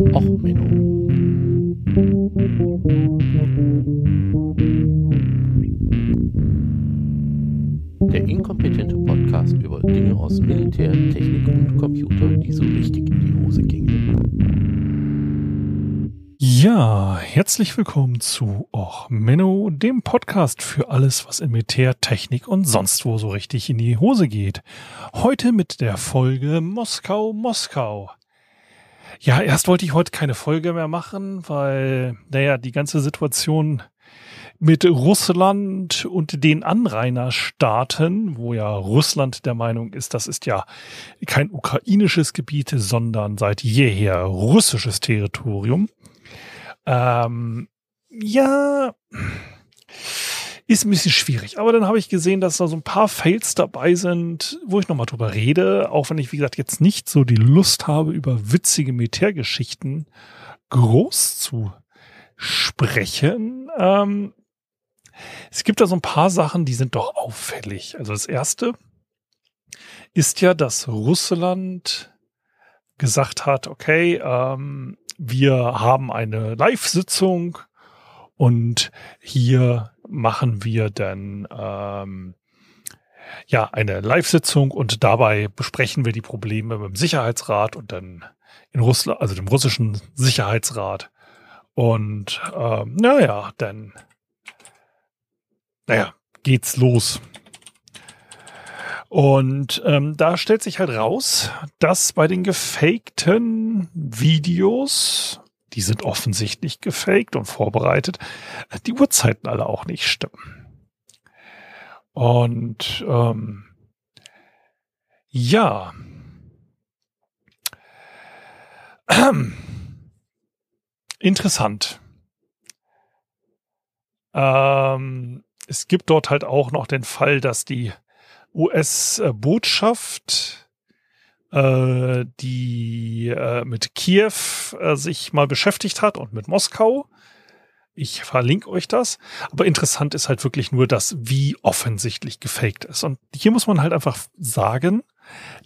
Och, Menno. Der inkompetente Podcast über Dinge aus Militär, Technik und Computer, die so richtig in die Hose gingen. Ja, herzlich willkommen zu Och Menno, dem Podcast für alles, was in Militär, Technik und sonst wo so richtig in die Hose geht. Heute mit der Folge Moskau, Moskau. Ja, erst wollte ich heute keine Folge mehr machen, weil, naja, die ganze Situation mit Russland und den Anrainerstaaten, wo ja Russland der Meinung ist, das ist ja kein ukrainisches Gebiet, sondern seit jeher russisches Territorium. Ähm, ja, ist ein bisschen schwierig. Aber dann habe ich gesehen, dass da so ein paar Fails dabei sind, wo ich nochmal drüber rede, auch wenn ich, wie gesagt, jetzt nicht so die Lust habe, über witzige Militärgeschichten groß zu sprechen. Ähm, es gibt da so ein paar Sachen, die sind doch auffällig. Also das erste ist ja, dass Russland gesagt hat, okay, ähm, wir haben eine Live-Sitzung und hier machen wir dann ähm, ja eine Live-Sitzung und dabei besprechen wir die Probleme mit dem Sicherheitsrat und dann in Russland, also dem russischen Sicherheitsrat. Und ähm, naja, dann naja, geht's los. Und ähm, da stellt sich halt raus, dass bei den gefakten Videos, die sind offensichtlich gefaked und vorbereitet, die Uhrzeiten alle auch nicht stimmen. Und ähm, ja. Interessant. Ähm, es gibt dort halt auch noch den Fall, dass die US-Botschaft, äh, die äh, mit Kiew äh, sich mal beschäftigt hat und mit Moskau. Ich verlinke euch das. Aber interessant ist halt wirklich nur das, wie offensichtlich gefaked ist. Und hier muss man halt einfach sagen,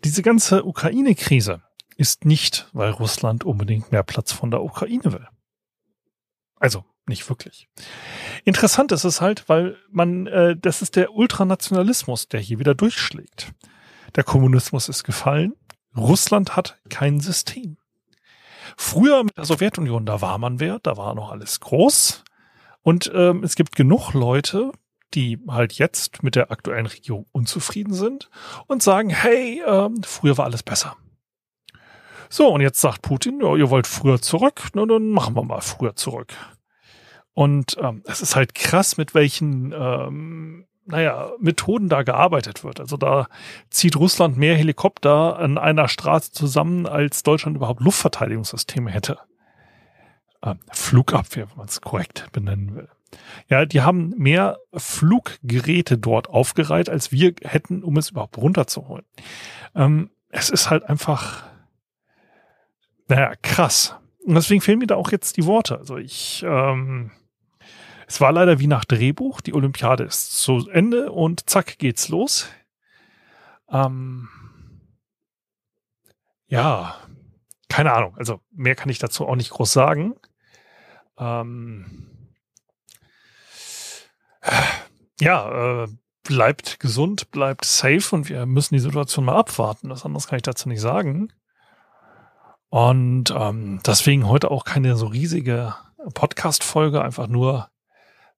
diese ganze Ukraine-Krise ist nicht, weil Russland unbedingt mehr Platz von der Ukraine will. Also nicht wirklich. Interessant ist es halt, weil man, äh, das ist der Ultranationalismus, der hier wieder durchschlägt. Der Kommunismus ist gefallen. Russland hat kein System. Früher mit der Sowjetunion, da war man wer, da war noch alles groß. Und ähm, es gibt genug Leute, die halt jetzt mit der aktuellen Regierung unzufrieden sind und sagen, hey, ähm, früher war alles besser. So, und jetzt sagt Putin, ja, ihr wollt früher zurück, na dann machen wir mal früher zurück. Und ähm, es ist halt krass, mit welchen ähm, naja, Methoden da gearbeitet wird. Also da zieht Russland mehr Helikopter an einer Straße zusammen, als Deutschland überhaupt Luftverteidigungssysteme hätte. Ähm, Flugabwehr, wenn man es korrekt benennen will. Ja, die haben mehr Fluggeräte dort aufgereiht, als wir hätten, um es überhaupt runterzuholen. Ähm, es ist halt einfach, naja, krass. Und deswegen fehlen mir da auch jetzt die Worte. Also ich, ähm, es war leider wie nach Drehbuch. Die Olympiade ist zu Ende und zack geht's los. Ähm, ja, keine Ahnung. Also mehr kann ich dazu auch nicht groß sagen. Ähm, ja, äh, bleibt gesund, bleibt safe und wir müssen die Situation mal abwarten. Das anderes kann ich dazu nicht sagen. Und ähm, deswegen heute auch keine so riesige Podcast-Folge, einfach nur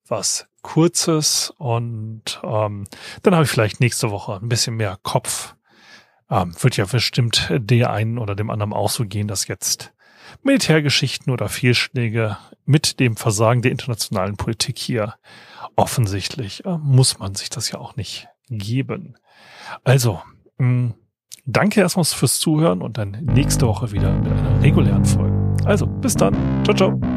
was Kurzes und ähm, dann habe ich vielleicht nächste Woche ein bisschen mehr Kopf. Ähm, wird ja bestimmt der einen oder dem anderen auch so gehen, dass jetzt Militärgeschichten oder Fehlschläge mit dem Versagen der internationalen Politik hier offensichtlich äh, muss man sich das ja auch nicht geben. Also, mh, mm, danke erstmal fürs Zuhören und dann nächste Woche wieder mit einer regulären Folge. Also, bis dann. Ciao, ciao.